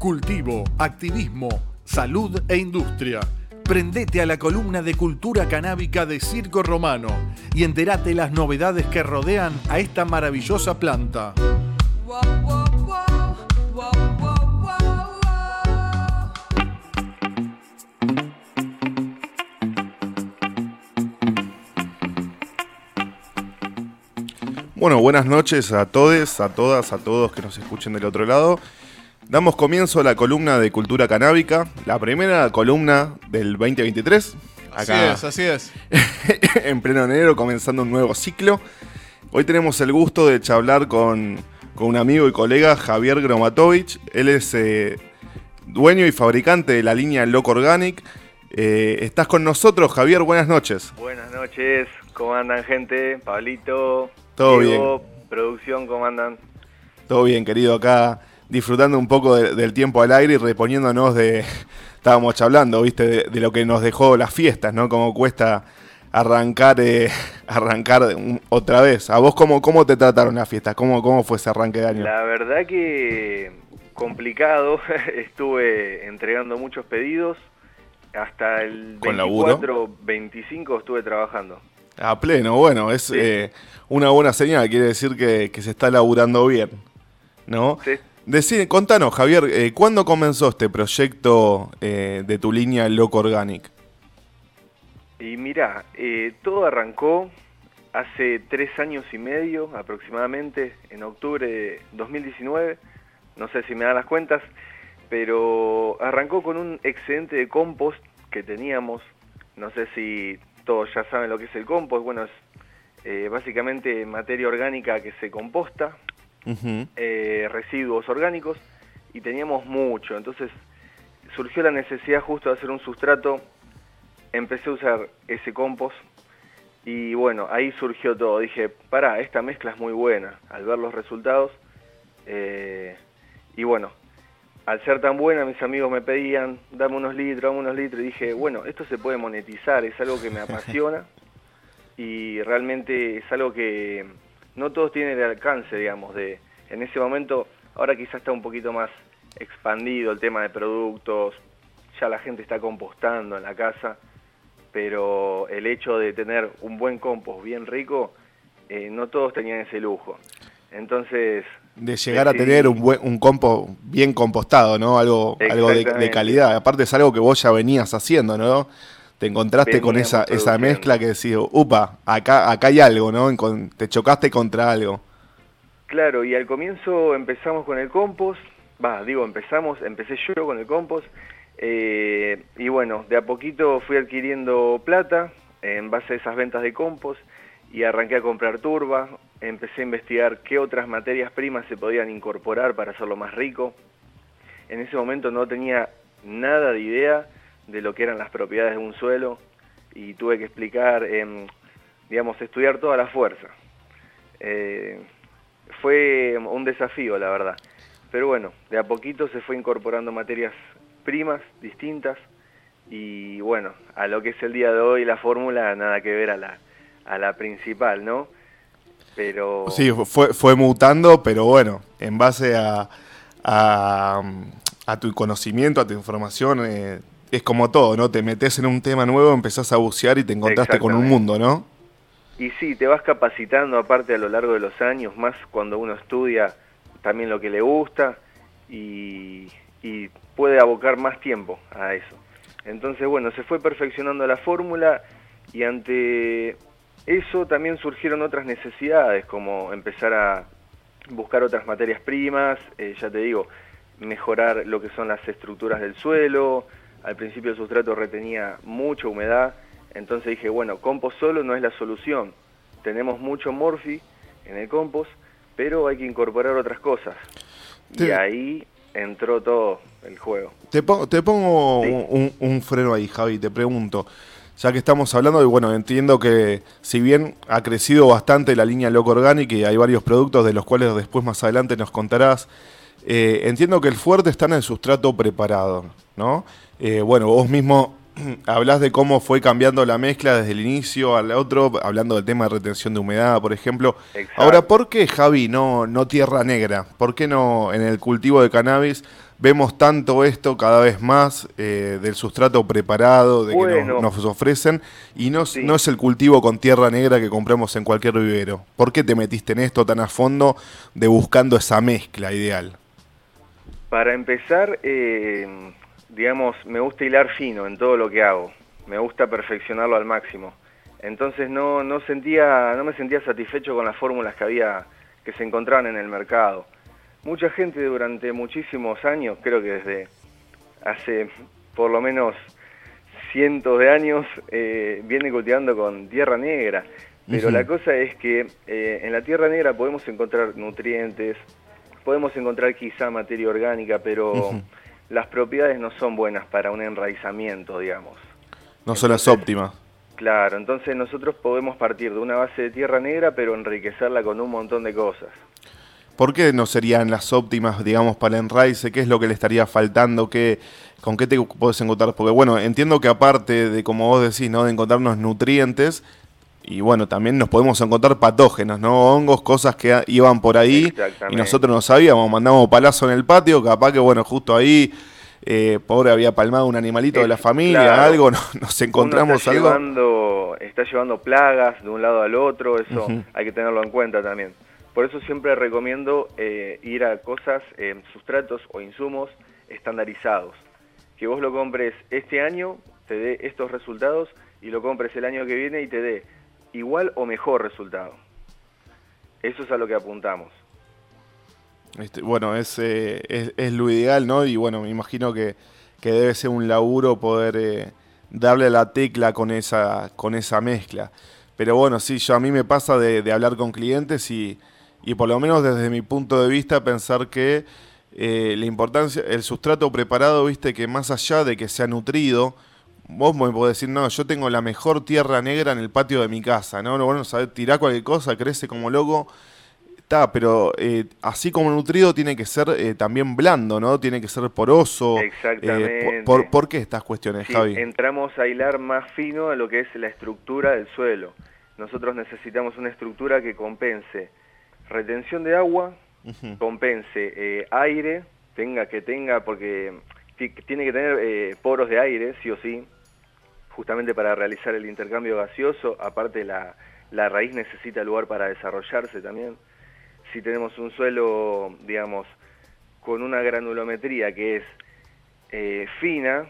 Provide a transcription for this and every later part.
cultivo, activismo, salud e industria. Prendete a la columna de cultura canábica de Circo Romano y entérate las novedades que rodean a esta maravillosa planta. Bueno, buenas noches a todos, a todas, a todos que nos escuchen del otro lado. Damos comienzo a la columna de cultura canábica, la primera columna del 2023. Así es, así es. en pleno enero, comenzando un nuevo ciclo. Hoy tenemos el gusto de charlar con, con un amigo y colega, Javier Gromatovich. Él es eh, dueño y fabricante de la línea Loco Organic. Eh, estás con nosotros, Javier, buenas noches. Buenas noches, ¿cómo andan gente? Pablito, Todo Diego, bien. producción, ¿cómo andan? Todo bien, querido, acá disfrutando un poco de- del tiempo al aire y reponiéndonos de... Estábamos charlando, viste, de, de lo que nos dejó las fiestas, ¿no? Cómo cuesta arrancar eh, arrancar otra vez. ¿A vos cómo, cómo te trataron las fiestas? ¿Cómo, ¿Cómo fue ese arranque de año? La verdad que complicado, estuve entregando muchos pedidos, hasta el ¿Con laburo? 24, 25 estuve trabajando. A pleno, bueno, es Sí. eh, una buena señal, quiere decir que, que se está laburando bien, ¿no? Sí. Decí- contanos, Javier, eh, ¿cuándo comenzó este proyecto eh, de tu línea Loco Organic? Y mira, eh, todo arrancó hace tres años y medio aproximadamente, en octubre de 2019, no sé si me dan las cuentas, pero arrancó con un excedente de compost que teníamos, no sé si todos ya saben lo que es el compost, bueno, es eh, básicamente materia orgánica que se composta, Eh, residuos orgánicos y teníamos mucho. Entonces surgió la necesidad justo de hacer un sustrato. Empecé a usar ese compost y bueno, ahí surgió todo. Dije, para, esta mezcla es muy buena al ver los resultados. eh, y bueno, al ser tan buena, mis amigos me pedían, dame unos litros, dame unos litros. Y dije, bueno, esto se puede monetizar, es algo que me apasiona y realmente es algo que no todos tienen el alcance, digamos, de en ese momento, ahora quizás está un poquito más expandido el tema de productos, ya la gente está compostando en la casa, pero el hecho de tener un buen compost bien rico, eh, no todos tenían ese lujo. Entonces, De llegar a tener un, buen, un compo bien compostado, ¿no? Algo, algo de, de calidad. Aparte es algo que vos ya venías haciendo, ¿no? Te encontraste con esa, esa mezcla que decís, upa, acá, acá hay algo, ¿no? Te chocaste contra algo. Claro, y al comienzo empezamos con el compost, va, digo, empezamos, empecé yo con el compost, eh, y bueno, de a poquito fui adquiriendo plata en base a esas ventas de compost y arranqué a comprar turba, empecé a investigar qué otras materias primas se podían incorporar para hacerlo más rico. En ese momento no tenía nada de idea de lo que eran las propiedades de un suelo y tuve que explicar, em, digamos, estudiar toda la fuerza. Eh, fue un desafío, la verdad. Pero bueno, de a poquito se fue incorporando materias primas distintas y bueno, a lo que es el día de hoy la fórmula nada que ver a la, a la principal, ¿no? Pero Sí, fue, fue mutando, pero bueno, en base a, a, a tu conocimiento, a tu información, eh, es como todo, ¿no? Te metes en un tema nuevo, empezás a bucear y te encontraste con un mundo, ¿no? Y sí, te vas capacitando aparte a lo largo de los años, más cuando uno estudia también lo que le gusta y, y puede abocar más tiempo a eso. Entonces, bueno, se fue perfeccionando la fórmula y ante eso también surgieron otras necesidades, como empezar a buscar otras materias primas, eh, ya te digo, mejorar lo que son las estructuras del suelo. Al principio el sustrato retenía mucha humedad, entonces dije, bueno, compost solo no es la solución. Tenemos mucho morfi en el compost, pero hay que incorporar otras cosas. Y ahí entró todo el juego. Te, pongo- te pongo Sí. un, un- un freno ahí, Javi, te pregunto. Ya que estamos hablando, y bueno, entiendo que si bien ha crecido bastante la línea Loco Organic y hay varios productos de los cuales después más adelante nos contarás, eh, entiendo que el fuerte está en el sustrato preparado, ¿no? Eh, bueno, vos mismo hablas de cómo fue cambiando la mezcla desde el inicio al otro, hablando del tema de retención de humedad, por ejemplo. Ahora, ¿por qué, Javi, no, no tierra negra? ¿Por qué no en el cultivo de cannabis vemos tanto esto cada vez más eh, del sustrato preparado, de que nos, ofrecen, y no, no es el cultivo con tierra negra que compramos en cualquier vivero? ¿Por qué te metiste en esto tan a fondo de buscando esa mezcla ideal? Para empezar, eh, digamos, me gusta hilar fino en todo lo que hago, me gusta perfeccionarlo al máximo. Entonces no, no, sentía, no me sentía satisfecho con las fórmulas que había, que se encontraban en el mercado. Mucha gente durante muchísimos años, creo que desde hace por lo menos cientos de años, eh, viene cultivando con tierra negra. Pero la cosa es que eh, en la tierra negra podemos encontrar nutrientes, podemos encontrar quizá materia orgánica, pero las propiedades no son buenas para un enraizamiento, digamos. No son las óptimas. Claro, entonces nosotros podemos partir de una base de tierra negra, pero enriquecerla con un montón de cosas. ¿Por qué no serían las óptimas, digamos, para el enraice? ¿Qué es lo que le estaría faltando? ¿Qué, ¿Con qué te puedes encontrar? Porque, bueno, entiendo que aparte de, como vos decís, ¿no? de encontrarnos nutrientes, y bueno, también nos podemos encontrar patógenos, ¿no? Hongos, cosas que iban por ahí y nosotros no sabíamos, mandamos palazo en el patio, capaz que bueno, justo ahí, eh, pobre había palmado un animalito de la familia, algo, nos encontramos está algo. Llevando, está llevando plagas de un lado al otro, eso hay que tenerlo en cuenta también. Por eso siempre recomiendo eh, ir a cosas, eh, sustratos o insumos estandarizados. Que vos lo compres este año, te dé estos resultados, y lo compres el año que viene y te dé igual o mejor resultado. Eso es a lo que apuntamos. Este, bueno, es, eh, es, es, lo ideal, ¿no? Y bueno, me imagino que, que debe ser un laburo poder eh, darle la tecla con esa, con esa mezcla. Pero bueno, sí, yo a mí me pasa de, de hablar con clientes y, y, por lo menos desde mi punto de vista pensar que eh, la importancia, el sustrato preparado, viste, que más allá de que sea nutrido, vos me podés decir, no, yo tengo la mejor tierra negra en el patio de mi casa, ¿no? Bueno, sabés, tirá cualquier cosa, crece como loco. Está, pero eh, así como nutrido tiene que ser eh, también blando, ¿no? Tiene que ser poroso. Eh, Exactamente. por, qué estas cuestiones, Javi? Entramos a hilar más fino a lo que es la estructura del suelo. Nosotros necesitamos una estructura que compense retención de agua, compense aire, tenga que tenga, porque tiene que tener poros de aire, sí o sí, justamente para realizar el intercambio gaseoso, aparte la, la raíz necesita lugar para desarrollarse también. Si tenemos un suelo, digamos, con una granulometría que es eh, fina,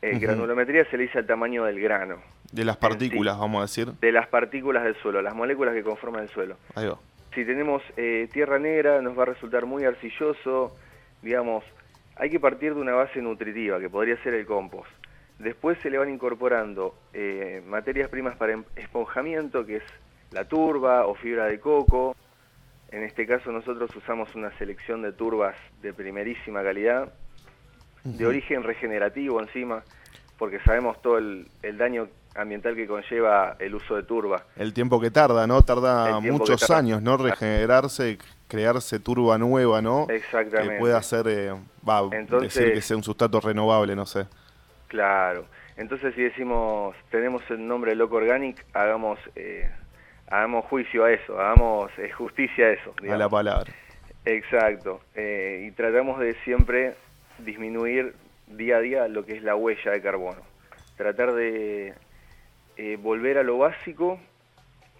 eh, granulometría se le dice al tamaño del grano. De las partículas, vamos a decir. De las partículas del suelo, las moléculas que conforman el suelo. Ahí va. Si tenemos eh, tierra negra, nos va a resultar muy arcilloso, digamos, hay que partir de una base nutritiva, que podría ser el compost. Después se le van incorporando eh, materias primas para em-, esponjamiento, que es la turba o fibra de coco. En este caso nosotros usamos una selección de turbas de primerísima calidad, de origen regenerativo encima, porque sabemos todo el, daño ambiental que conlleva el uso de turba. El tiempo que tarda, ¿no? Tarda muchos años, ¿no? Regenerarse, crearse turba nueva, ¿no? Exactamente. Que pueda ser, eh, va, decir que sea un sustrato renovable, no sé. Claro. Entonces si decimos, tenemos el nombre Loco Organic, hagamos, eh, hagamos juicio a eso, hagamos eh, justicia a eso. A la palabra. Exacto. Eh, y tratamos de siempre disminuir día a día lo que es la huella de carbono. Tratar de volver a lo básico,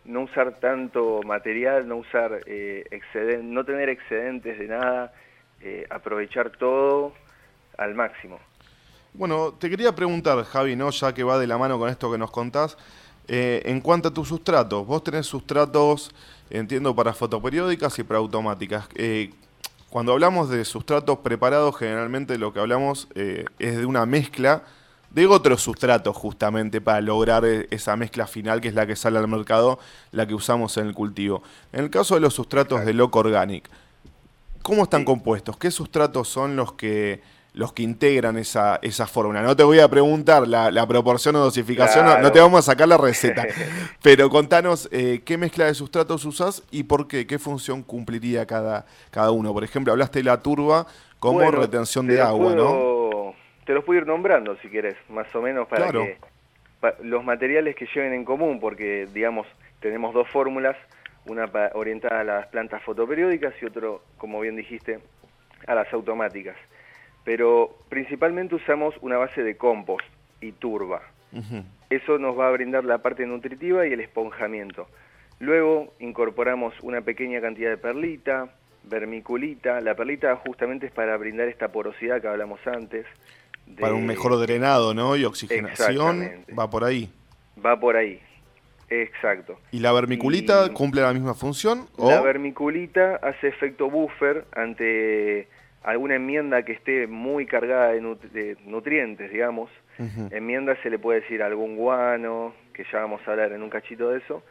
no usar tanto material, no usar exceden no tener excedentes de nada, aprovechar todo al máximo. Bueno, te quería preguntar, Javi, ¿no? ya que va de la mano con esto que nos contás, eh, en cuanto a tus sustratos, vos tenés sustratos, entiendo, para fotoperiódicas y para automáticas. Eh, cuando hablamos de sustratos preparados, generalmente lo que hablamos eh, es de una mezcla de otros sustratos justamente para lograr esa mezcla final que es la que sale al mercado, la que usamos en el cultivo. En el caso de los sustratos de Loco Organic, ¿cómo están compuestos? ¿Qué sustratos son los que los que integran esa, esa fórmula. No te voy a preguntar la, proporción o dosificación, no, te vamos a sacar la receta, pero contanos eh, qué mezcla de sustratos usas y por qué, qué función cumpliría cada, cada uno. Por ejemplo, hablaste de la turba como retención de agua, ¿no? te los puedo ir nombrando si quieres, más o menos para que los materiales que lleven en común, porque digamos tenemos dos fórmulas, una orientada a las plantas fotoperiódicas y otro, como bien dijiste, a las automáticas. Pero principalmente usamos una base de compost y turba. Eso nos va a brindar la parte nutritiva y el esponjamiento. Luego incorporamos una pequeña cantidad de perlita, vermiculita. La perlita justamente es para brindar esta porosidad que hablamos antes. Para un mejor drenado, ¿no? Y oxigenación. Va por ahí. Va por ahí. Exacto. ¿Y la vermiculita cumple la misma función? La vermiculita hace efecto buffer ante alguna enmienda que esté muy cargada de, nutrientes, digamos. Enmienda se le puede decir algún guano, que ya vamos a hablar en un cachito de eso.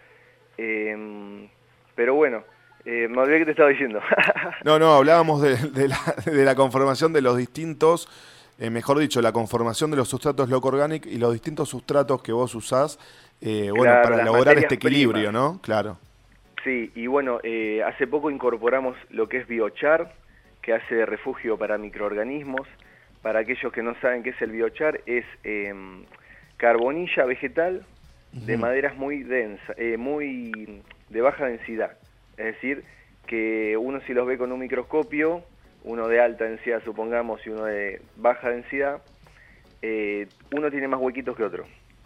Em, pero bueno, eh, me olvidé que te estaba diciendo. no, no, hablábamos de, la, conformación de los distintos, eh, mejor dicho, la conformación de los sustratos loco organic y los distintos sustratos que vos usás eh, bueno, para lograr este equilibrio, ¿no? Claro. Sí, y bueno, eh, hace poco incorporamos lo que es biochar, que hace de refugio para microorganismos. Para aquellos que no saben qué es el biochar, es em, carbonilla vegetal de maderas muy densas, eh, muy de baja densidad. Es decir, que uno si los ve con un microscopio, uno de alta densidad supongamos y uno de baja densidad, uno tiene más huequitos que otro.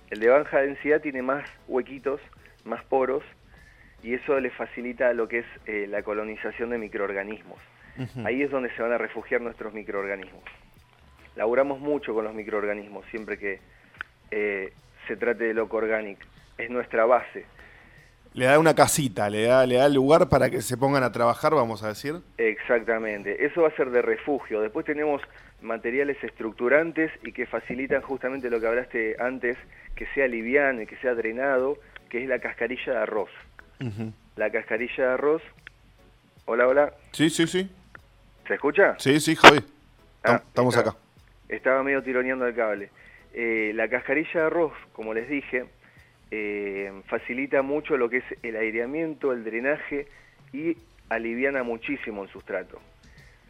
El de baja densidad tiene más huequitos, más poros, y eso le facilita lo que es eh, la colonización de microorganismos. Ahí es donde se van a refugiar nuestros microorganismos. Laburamos mucho con los microorganismos, siempre que eh, se trate de loco orgánico. Es nuestra base. Le da una casita, le da, le da lugar para que se pongan a trabajar, vamos a decir. Exactamente, eso va a ser de refugio. Después tenemos materiales estructurantes y que facilitan justamente lo que hablaste antes, que sea liviano y que sea drenado, que es la cascarilla de arroz. La cascarilla de arroz. Hola, hola. Sí, sí, sí. ¿Se escucha? Sí, sí, Javi. Ah, estamos acá. Estaba medio tironeando el cable. Eh, la cascarilla de arroz, como les dije, eh, facilita mucho lo que es el aireamiento, el drenaje y aliviana muchísimo el sustrato.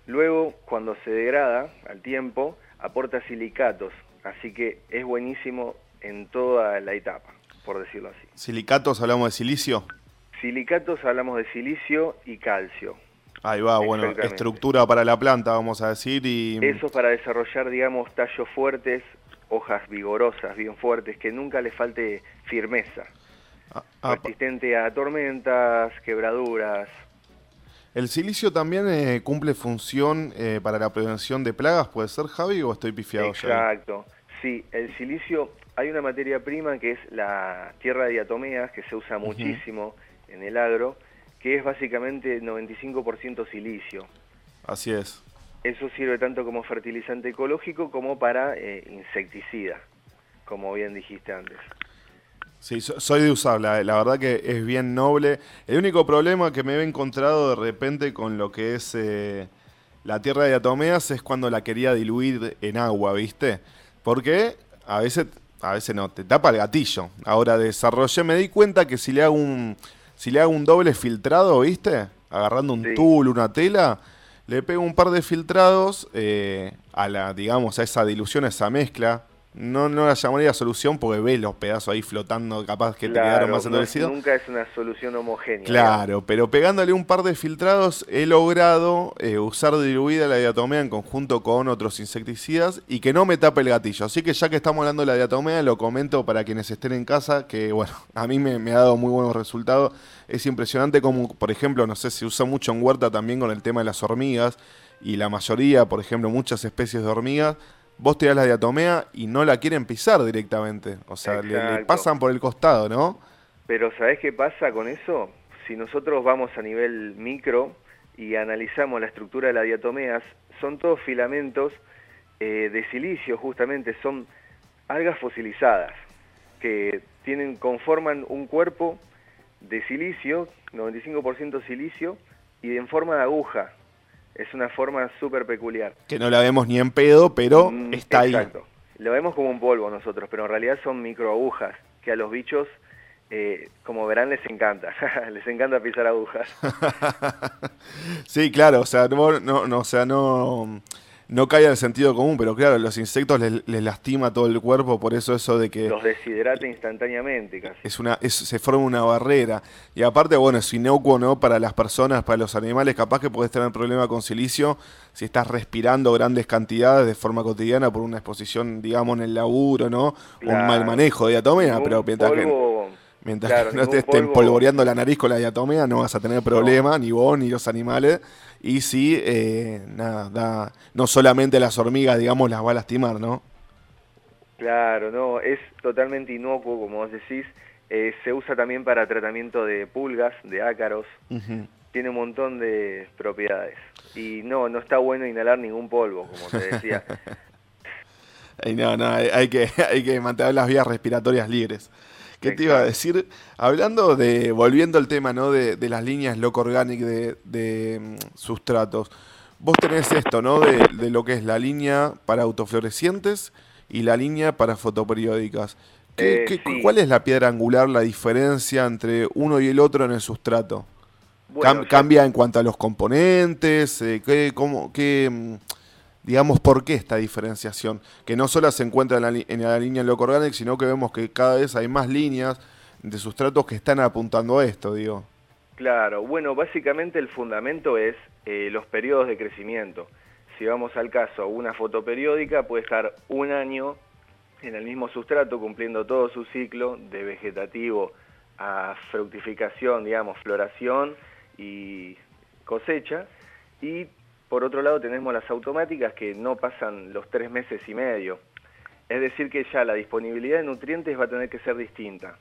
Luego, cuando se degrada al tiempo, aporta silicatos, así que es buenísimo en toda la etapa, por decirlo así. ¿Silicatos hablamos de silicio? Silicatos hablamos de silicio y calcio. Ahí va, bueno, estructura para la planta, vamos a decir. y Eso para desarrollar, digamos, tallos fuertes, hojas vigorosas, bien fuertes, que nunca le falte firmeza. Ah, ah, Resistente a tormentas, quebraduras, ¿El silicio también eh, cumple función eh, para la prevención de plagas? ¿Puede ser, Javi, o estoy pifiado Exacto. Sí, el silicio, hay una materia prima que es la tierra de diatomeas, que se usa muchísimo en el agro, que es básicamente 95% silicio. Así es. Eso sirve tanto como fertilizante ecológico como para eh, insecticida, como bien dijiste antes. Sí, soy de usarla, la verdad que es bien noble. El único problema que me he encontrado de repente con lo que es eh, la tierra de atomeas es cuando la quería diluir en agua, ¿viste? Porque a veces, a veces no, te tapa el gatillo. Ahora desarrollé, me di cuenta que si le hago un, si le hago un doble filtrado, ¿viste? Agarrando un tul, una tela, le pego un par de filtrados eh, a la, digamos, a esa dilución, a esa mezcla no, no la llamaría solución porque ves los pedazos ahí flotando, capaz que te quedaron más endurecidos. nunca es una solución homogénea. Claro, pero pegándole un par de filtrados he logrado eh, usar diluida la diatomea en conjunto con otros insecticidas y que no me tape el gatillo. Así que ya que estamos hablando de la diatomea, lo comento para quienes estén en casa, que bueno, a mí me, me ha dado muy buenos resultados. Es impresionante como, por ejemplo, no sé, se usa mucho en huerta también con el tema de las hormigas y la mayoría, por ejemplo, muchas especies de hormigas vos tirás la diatomea y no la quieren pisar directamente. O sea, le, pasan por el costado, ¿no? Pero ¿sabés qué pasa con eso? Si nosotros vamos a nivel micro y analizamos la estructura de las diatomeas, son todos filamentos eh, de silicio, justamente, son algas fosilizadas que tienen, conforman un cuerpo de silicio, 95% silicio, y en forma de aguja, es una forma súper peculiar. Que no la vemos ni en pedo, pero mm, está ahí. Exacto. Lo vemos como un polvo nosotros, pero en realidad son microagujas que a los bichos, eh, como verán, les encanta. les encanta pisar agujas. sí, claro, o sea, no, no, o sea, no, no cae al sentido común, pero claro, los insectos les, lastima todo el cuerpo, por eso eso de que... Los deshidrata instantáneamente casi. Es una, se forma una barrera. Y aparte, bueno, es inocuo, ¿no? Para las personas, para los animales, capaz que podés tener problema con silicio si estás respirando grandes cantidades de forma cotidiana por una exposición, digamos, en el laburo, ¿no? Un mal manejo de diatomea, pero mientras que... Mientras no te estén polvoreando la nariz con la diatomea, no vas a tener problema, ni vos ni los animales. Y sí, eh, nada, no solamente las hormigas, digamos, las va a lastimar, ¿no? Claro, no, es totalmente inocuo, como vos decís. Eh, se usa también para tratamiento de pulgas, de ácaros. Tiene un montón de propiedades. Y no, no está bueno inhalar ningún polvo, como te decía. no, no, hay, que, hay que mantener las vías respiratorias libres. ¿Qué te iba a decir? Hablando de, volviendo al tema, ¿no? De, las líneas loco organic de, mm, sustratos. Vos tenés esto, ¿no? De, lo que es la línea para autoflorecientes y la línea para fotoperiódicas. ¿Qué, eh, ¿Cuál es la piedra angular, la diferencia entre uno y el otro en el sustrato? ¿Cambia en cuanto a los componentes? Eh, ¿qué, cómo, qué, mm, digamos, por qué esta diferenciación, que no solo se encuentra en la, línea Loco Organic, sino que vemos que cada vez hay más líneas de sustratos que están apuntando a esto, digo. Claro, bueno, básicamente el fundamento es eh, los periodos de crecimiento. Si vamos al caso, una fotoperiódica puede estar un año en el mismo sustrato cumpliendo todo su ciclo de vegetativo a fructificación, digamos, floración y cosecha, y por otro lado tenemos las automáticas que no pasan los tres meses y medio. Es decir que ya la disponibilidad de nutrientes va a tener que ser distinta.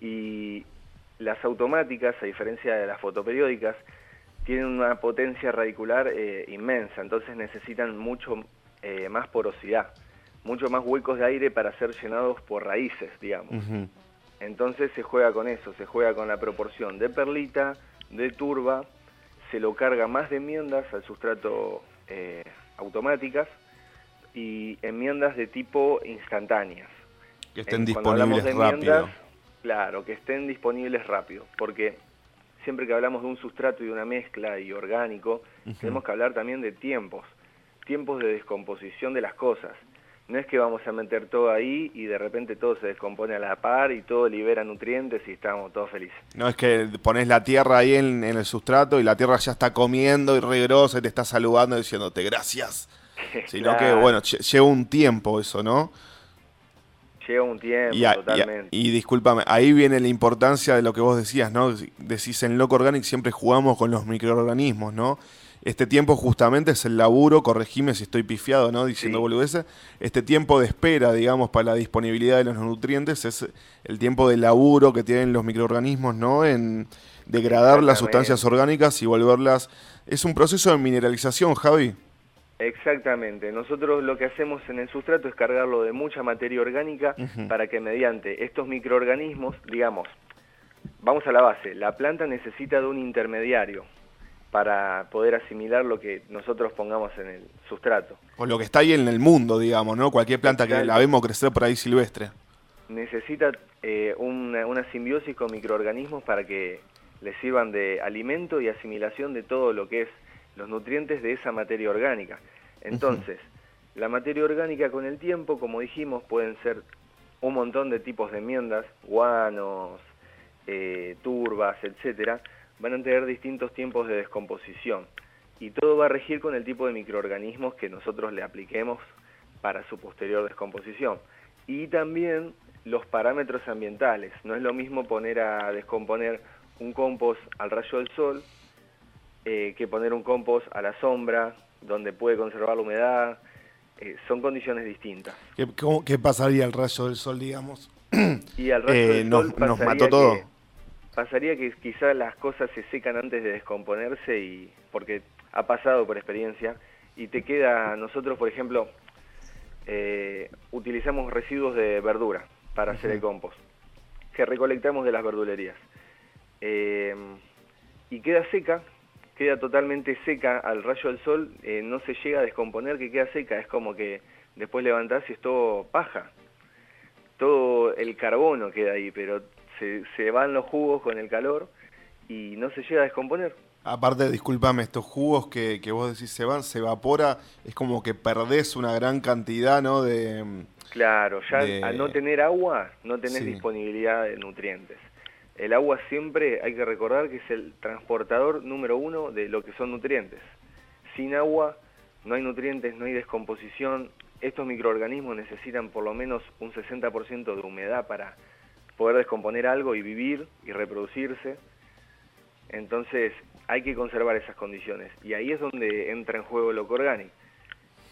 Y las automáticas, a diferencia de las fotoperiódicas, tienen una potencia radicular eh, inmensa, entonces necesitan mucho eh, más porosidad, mucho más huecos de aire para ser llenados por raíces, digamos. Entonces se juega con eso, se juega con la proporción de perlita, de turba, se lo carga más de enmiendas al sustrato eh, automáticas y enmiendas de tipo instantáneas. Que estén disponibles rápido. Claro, que estén disponibles rápido, porque siempre que hablamos de un sustrato y de una mezcla y orgánico, tenemos que hablar también de tiempos, tiempos de descomposición de las cosas. No es que vamos a meter todo ahí y de repente todo se descompone a la par y todo libera nutrientes y estamos todos felices. No es que pones la tierra ahí en, el sustrato y la tierra ya está comiendo y regrosa y te está saludando diciéndote gracias. Sino que, bueno, lleva un tiempo eso, ¿no? Lleva un tiempo, totalmente. Y, y, discúlpame, ahí viene la importancia de lo que vos decías, ¿no? Decís en Loco Organic siempre jugamos con los microorganismos, ¿no? Este tiempo justamente es el laburo, corregime si estoy pifiado, ¿no? Diciendo sí. Este tiempo de espera, digamos, para la disponibilidad de los nutrientes es el tiempo de laburo que tienen los microorganismos, ¿no? En degradar las sustancias orgánicas y volverlas... Es un proceso de mineralización, Javi. Exactamente. Nosotros lo que hacemos en el sustrato es cargarlo de mucha materia orgánica para que mediante estos microorganismos, digamos, vamos a la base, la planta necesita de un intermediario, para poder asimilar lo que nosotros pongamos en el sustrato. O lo que está ahí en el mundo, digamos, ¿no? Cualquier planta que la vemos crecer por ahí silvestre. Necesita eh, una, simbiosis con microorganismos para que le sirvan de alimento y asimilación de todo lo que es los nutrientes de esa materia orgánica. Entonces, la materia orgánica con el tiempo, como dijimos, pueden ser un montón de tipos de enmiendas, guanos, eh, turbas, etcétera, van a tener distintos tiempos de descomposición y todo va a regir con el tipo de microorganismos que nosotros le apliquemos para su posterior descomposición. Y también los parámetros ambientales. No es lo mismo poner a descomponer un compost al rayo del sol eh, que poner un compost a la sombra, donde puede conservar la humedad. Eh, son condiciones distintas. ¿Qué, pasaría al rayo del sol, digamos? Y al rayo eh, del nos, sol nos mató todo pasaría que quizás las cosas se secan antes de descomponerse y porque ha pasado por experiencia y te queda nosotros por ejemplo eh, utilizamos residuos de verdura para hacer el compost que recolectamos de las verdulerías. Eh, y queda seca queda totalmente seca al rayo del sol eh, no se llega a descomponer que queda seca es como que después levantás y es todo paja. Todo el carbono queda ahí pero se, van los jugos con el calor y no se llega a descomponer. Aparte, discúlpame, estos jugos que, que, vos decís se van, se evapora, es como que perdés una gran cantidad, ¿no? De, claro, ya al no tener agua, no tenés disponibilidad de nutrientes. El agua siempre hay que recordar que es el transportador número uno de lo que son nutrientes. Sin agua no hay nutrientes, no hay descomposición. Estos microorganismos necesitan por lo menos un 60% de humedad para poder descomponer algo y vivir y reproducirse. Entonces hay que conservar esas condiciones. Y ahí es donde entra en juego el orgánico,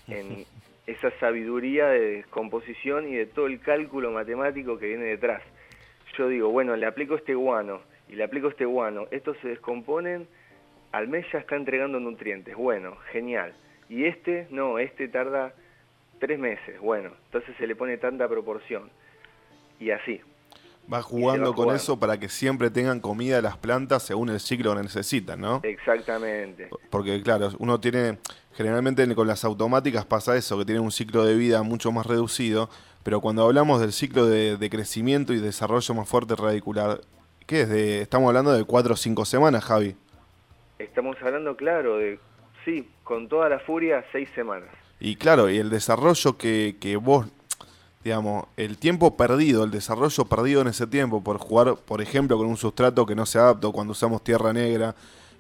en esa sabiduría de descomposición y de todo el cálculo matemático que viene detrás. Yo digo, bueno, le aplico este guano y le aplico este guano, estos se descomponen, al mes ya está entregando nutrientes, bueno, genial. Y este, no, este tarda tres meses, bueno, entonces se le pone tanta proporción. Y así, Va jugando con eso para que siempre tengan comida las plantas según el ciclo que necesitan, ¿no? Exactamente. Porque claro, uno tiene, generalmente con las automáticas pasa eso, que tienen un ciclo de vida mucho más reducido, pero cuando hablamos del ciclo de, crecimiento y desarrollo más fuerte radicular, ¿qué es? De, estamos hablando de cuatro o cinco semanas, Javi. Estamos hablando, claro, de, sí, con toda la furia, seis semanas. Y claro, y el desarrollo que, que vos digamos, el tiempo perdido, el desarrollo perdido en ese tiempo por jugar, por ejemplo, con un sustrato que no se adapta cuando usamos tierra negra,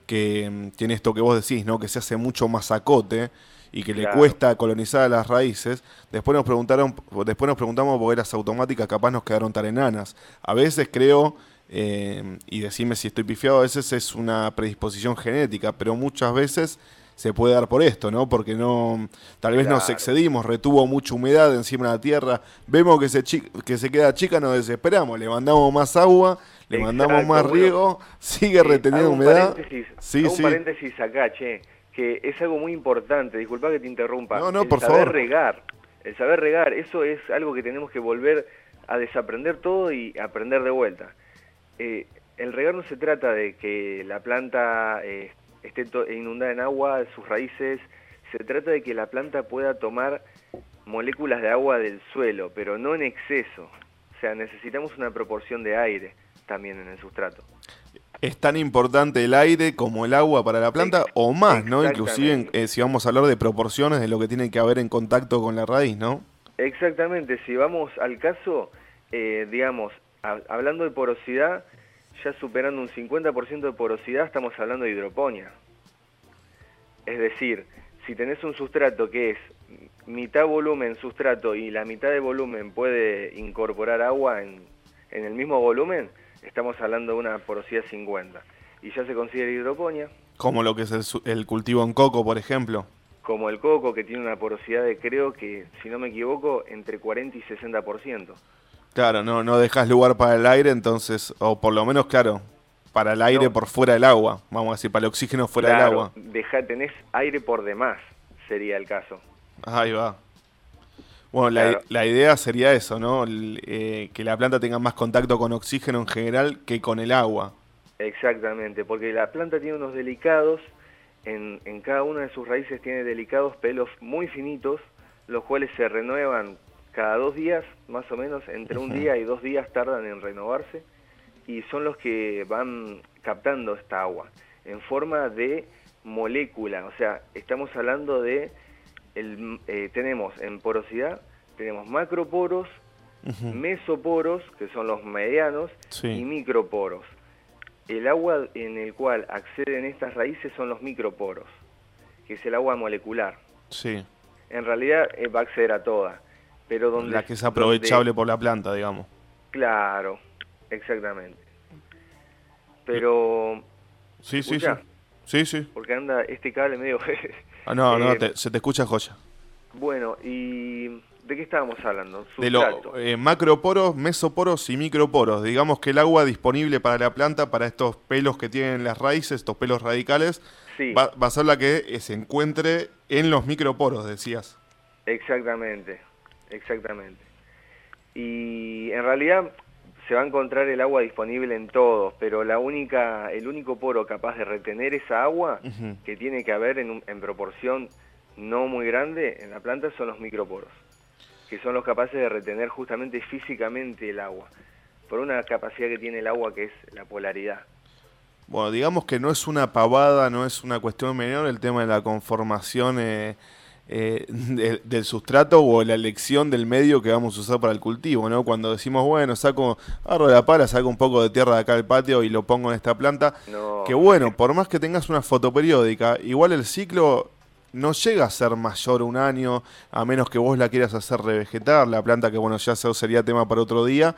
que mm, tiene esto que vos decís, ¿no? Que se hace mucho más acote y que le cuesta colonizar las raíces. Después nos preguntaron, después nos preguntamos por qué las automáticas capaz nos quedaron tan enanas. A veces creo, eh, y decime si estoy pifiado, a veces es una predisposición genética, pero muchas veces se puede dar por esto, ¿no? Porque no, tal vez nos excedimos, retuvo mucha humedad encima de la tierra, vemos que se, que se queda chica, nos desesperamos, le mandamos más agua, le mandamos más riego, sigue reteniendo humedad. sí, un paréntesis acá, che, que es algo muy importante, disculpa que te interrumpa. No, no, el saber regar, el saber regar, eso es algo que tenemos que volver a desaprender todo y aprender de vuelta. Eh, el regar no se trata de que la planta... Eh, esté inundada en agua, sus raíces. Se trata de que la planta pueda tomar moléculas de agua del suelo, pero no en exceso. O sea, necesitamos una proporción de aire también en el sustrato. ¿Es tan importante el aire como el agua para la planta o más, no? Inclusive eh, si vamos a hablar de proporciones de lo que tiene que haber en contacto con la raíz, ¿no? Exactamente, si vamos al caso, eh, digamos, hablando de porosidad, ya superando un 50% de porosidad, estamos hablando de hidroponía. Es decir, si tenés un sustrato que es mitad volumen sustrato y la mitad de volumen puede incorporar agua en, el mismo volumen, estamos hablando de una porosidad 50. Y ya se considera hidroponía. Como lo que es el, el cultivo en coco, por ejemplo. Como el coco, que tiene una porosidad de, creo que, si no me equivoco, entre 40 y 60%. Claro, no, no dejas lugar para el aire, entonces, o por lo menos, claro, para el aire por fuera del agua, vamos a decir, para el oxígeno fuera del agua. Deja, tenés aire por demás, sería el caso. Ahí va. Bueno, la, idea sería eso, ¿no? Eh, que la planta tenga más contacto con oxígeno en general que con el agua. Exactamente, porque la planta tiene unos delicados, en, en cada una de sus raíces tiene delicados pelos muy finitos, los cuales se renuevan cada dos días, más o menos, entre un día y dos días tardan en renovarse y son los que van captando esta agua en forma de molécula, o sea, estamos hablando de, el, eh, tenemos en porosidad, tenemos macroporos, mesoporos, que son los medianos, y microporos. El agua en el cual acceden estas raíces son los microporos, que es el agua molecular. Sí. En realidad eh, va a acceder a toda pero donde... La que es aprovechable por la planta, digamos. Claro, exactamente. Pero... Sí, sí, sí. Sí, sí. Porque anda este cable medio... ah, no, no, eh, se te escucha joya. Bueno, y... ¿De qué estábamos hablando? De los eh, macroporos, mesoporos y microporos. Digamos que el agua disponible para la planta, para estos pelos que tienen las raíces, estos pelos radicales, va, va, a ser la que se encuentre en los microporos, decías. Exactamente exactamente. Y en realidad se va a encontrar el agua disponible en todos, pero la única, el único poro capaz de retener esa agua que tiene que haber en, en, proporción no muy grande en la planta son los microporos, que son los capaces de retener justamente físicamente el agua, por una capacidad que tiene el agua que es la polaridad. bueno, digamos que no es una pavada, no es una cuestión menor el tema de la conformación eh, eh, del sustrato o la elección del medio que vamos a usar para el cultivo, ¿no? Cuando decimos, bueno, saco, agarro la pala, saco un poco de tierra de acá del patio y lo pongo en esta planta, que bueno, por más que tengas una foto periódica, igual el ciclo no llega a ser mayor un año, a menos que vos la quieras hacer revegetar, la planta que bueno, ya sería tema para otro día,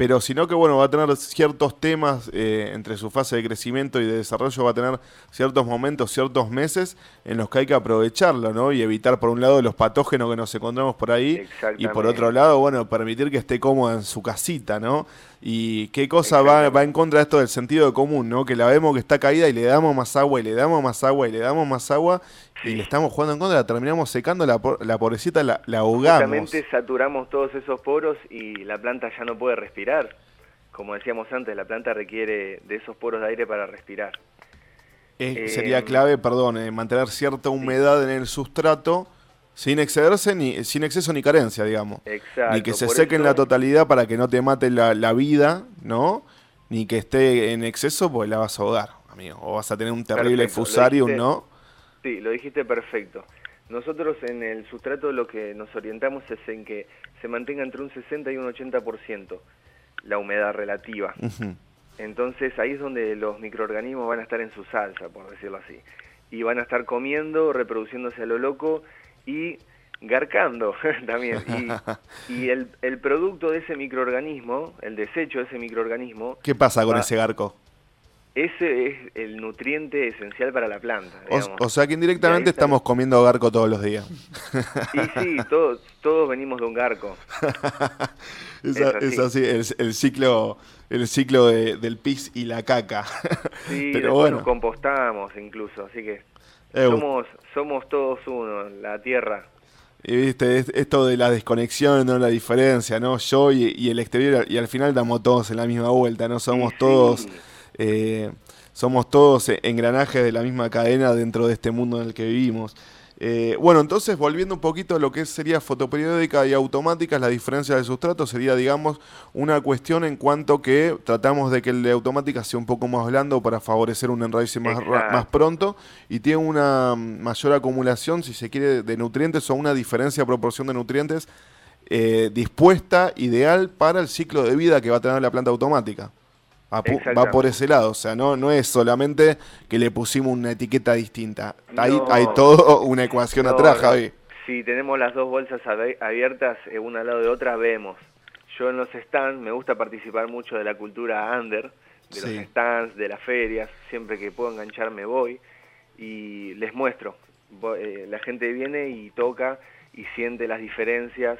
pero sino que bueno, va a tener ciertos temas eh, entre su fase de crecimiento y de desarrollo, va a tener ciertos momentos, ciertos meses en los que hay que aprovecharlo, ¿no? Y evitar por un lado los patógenos que nos encontramos por ahí y por otro lado, bueno, permitir que esté cómoda en su casita, ¿no? Y qué cosa va, va en contra de esto del sentido de común, ¿no? Que la vemos que está caída y le damos más agua y le damos más agua y le damos más agua y le estamos jugando en contra, la terminamos secando, la, la pobrecita la, la ahogamos. Justamente saturamos todos esos poros y la planta ya no puede respirar. Como decíamos antes, la planta requiere de esos poros de aire para respirar. sería eh, clave, perdón, eh, mantener cierta humedad en el sustrato sin excederse, ni sin exceso ni carencia, digamos. Exacto. Ni que se seque en la totalidad para que no te mate la, la, vida, ¿no? Ni que esté en exceso, pues la vas a ahogar, amigo. O vas a tener un terrible fusarium, ¿no? Sí, lo dijiste perfecto. Nosotros en el sustrato lo que nos orientamos es en que se mantenga entre un 60 y un 80% la humedad relativa. Entonces ahí es donde los microorganismos van a estar en su salsa, por decirlo así. Y van a estar comiendo, reproduciéndose a lo loco y garcando también. Y, el, el, producto de ese microorganismo, el desecho de ese microorganismo... ¿Qué pasa con ese garco? Ese es el nutriente esencial para la planta. O, sea que indirectamente estamos comiendo garco todos los días. Y sí, todos, todos venimos de un garco. es, así, el, ciclo, el ciclo del pis y la caca. Sí, Pero bueno. nos compostamos incluso, así que somos, somos todos uno, la tierra. Y viste, esto de la desconexión, no la diferencia, ¿no? Yo y, el exterior, y al final damos todos en la misma vuelta, ¿no? Somos todos eh, somos todos engranajes de la misma cadena dentro de este mundo en el que vivimos. Eh, bueno, entonces volviendo un poquito a lo que sería fotoperiódica y automática, la diferencia de sustrato sería, digamos, una cuestión en cuanto que tratamos de que el de automática sea un poco más blando para favorecer un enraíce más, más pronto y tiene una mayor acumulación, si se quiere, de nutrientes o una diferencia de proporción de nutrientes eh, dispuesta, ideal para el ciclo de vida que va a tener la planta automática. Va, por ese lado, o sea, no, no es solamente que le pusimos una etiqueta distinta. Hay, hay todo una ecuación atrás, Javi. Si tenemos las dos bolsas abiertas, eh, una al lado de otra, vemos. Yo en los stands me gusta participar mucho de la cultura under, de los stands, de las ferias. Siempre que puedo engancharme voy y les muestro. Eh, la gente viene y toca y siente las diferencias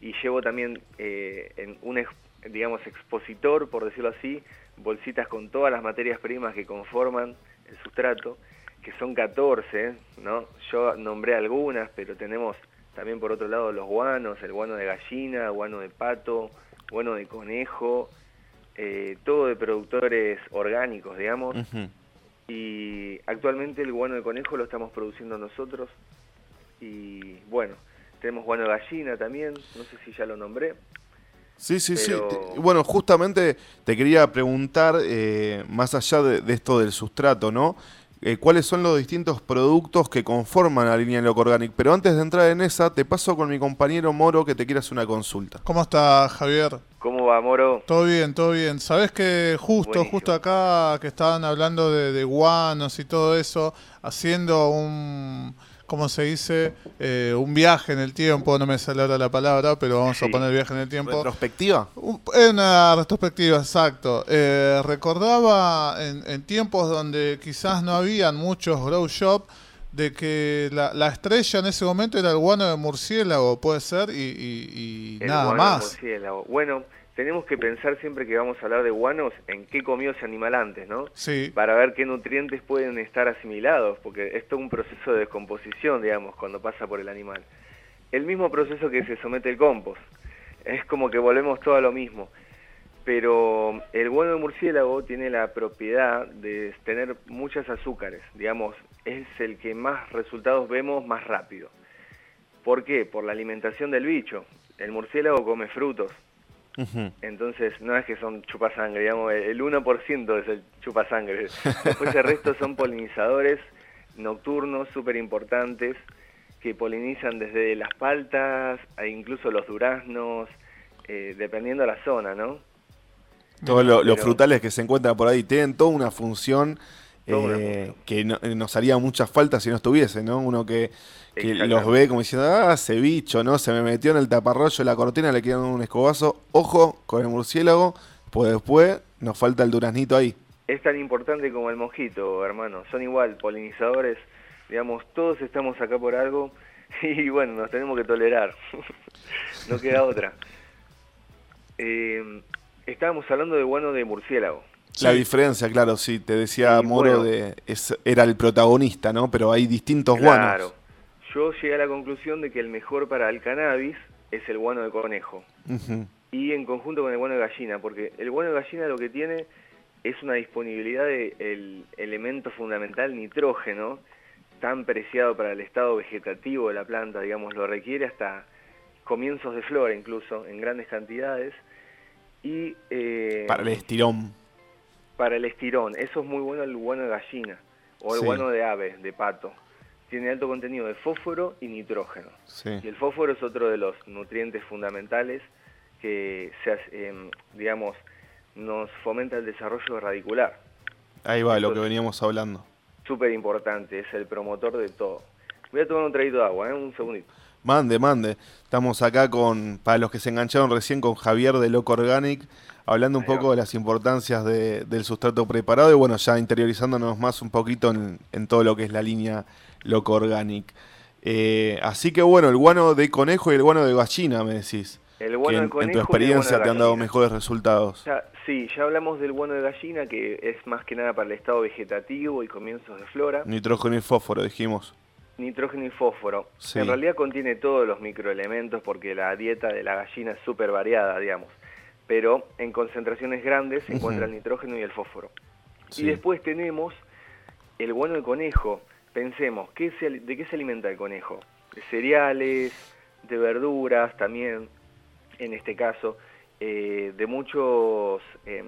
y llevo también eh, en un digamos expositor por decirlo así bolsitas con todas las materias primas que conforman el sustrato, que son 14, ¿no? Yo nombré algunas, pero tenemos también por otro lado los guanos, el guano de gallina, guano de pato, guano de conejo, eh, todo de productores orgánicos, digamos. Y actualmente el guano de conejo lo estamos produciendo nosotros. Y bueno, tenemos guano de gallina también, no sé si ya lo nombré. Sí, sí, sí. Bueno, justamente te quería preguntar, eh, más allá de, esto del sustrato, ¿no? Eh, ¿Cuáles son los distintos productos que conforman la línea Loco Organic? Pero antes de entrar en esa, te paso con mi compañero Moro que te quiere hacer una consulta. ¿Cómo está, Javier? ¿Cómo va, Moro? Todo bien, todo bien. Sabes que justo, justo acá que estaban hablando de, de guanos y todo eso, haciendo un ¿cómo se dice? Eh, un viaje en el tiempo, no me sale ahora la palabra, pero vamos a poner viaje en el tiempo. ¿Retrospectiva? una retrospectiva, exacto. Eh, recordaba en, tiempos donde quizás no habían muchos grow shop, de que la, estrella en ese momento era el guano de murciélago, puede ser, y, nada más. Bueno, tenemos que pensar siempre que vamos a hablar de guanos en qué comió ese animal antes, ¿no? Sí. Para ver qué nutrientes pueden estar asimilados, porque esto es un proceso de descomposición, digamos, cuando pasa por el animal. El mismo proceso que se somete el compost. Es como que volvemos todo a lo mismo. Pero el guano de murciélago tiene la propiedad de tener muchas azúcares, digamos, es el que más resultados vemos más rápido. ¿Por qué? Por la alimentación del bicho. El murciélago come frutos, Entonces, no es que son chupasangre, digamos, el 1% es el chupasangre. Después el resto son polinizadores nocturnos súper importantes que polinizan desde las paltas e incluso los duraznos, eh, dependiendo de la zona, ¿no? Todos los frutales que se encuentran por ahí tienen toda una función eh, que nos haría mucha falta si no estuviese, ¿no? Uno que, los ve como diciendo, ah, ese bicho, ¿no? Se me metió en el taparrollo de la cortina, le quedan un escobazo. Ojo con el murciélago, pues después nos falta el duraznito ahí. Es tan importante como el mojito, hermano. Son igual, polinizadores. Digamos, todos estamos acá por algo y bueno, nos tenemos que tolerar. no queda otra. Eh, estábamos hablando de guano de murciélago. La diferencia, claro, sí, te decía Moro, de, era el protagonista, ¿no? Pero hay distintos guanos. Claro, yo llegué a la conclusión de que el mejor para el cannabis es el guano de conejo. Y en conjunto con el guano de gallina, porque el guano de gallina lo que tiene es una disponibilidad del elemento fundamental nitrógeno, tan preciado para el estado vegetativo de la planta, digamos, lo requiere hasta comienzos de flora incluso, en grandes cantidades. Y, eh, para el estirón para el estirón. Eso es muy bueno el guano de gallina o el guano de ave, de pato. Tiene alto contenido de fósforo y nitrógeno. Y el fósforo es otro de los nutrientes fundamentales que, se, em, digamos, nos fomenta el desarrollo radicular. Ahí va, lo que veníamos hablando. Súper importante, es el promotor de todo. Voy a tomar un traguito de agua, ¿eh? un segundito. Mande, mande. Estamos acá con, para los que se engancharon recién, con Javier de Loco Organic, hablando un poco de las importancias del sustrato preparado y bueno, ya interiorizándonos más un poquito en, todo lo que es la línea Loco Organic. Eh, así que bueno, el guano de conejo y el guano de gallina, me decís. El guano de conejo en tu experiencia te han dado mejores resultados. sí, ya hablamos del guano de gallina, que es más que nada para el estado vegetativo y comienzos de flora. Nitrógeno y fósforo, dijimos nitrógeno y fósforo. En realidad contiene todos los microelementos porque la dieta de la gallina es súper variada, digamos. Pero en concentraciones grandes se encuentra el nitrógeno y el fósforo. Y después tenemos el bueno del conejo. Pensemos, ¿qué ¿de qué se alimenta el conejo? De cereales, de verduras también, en este caso, eh, de muchos, eh,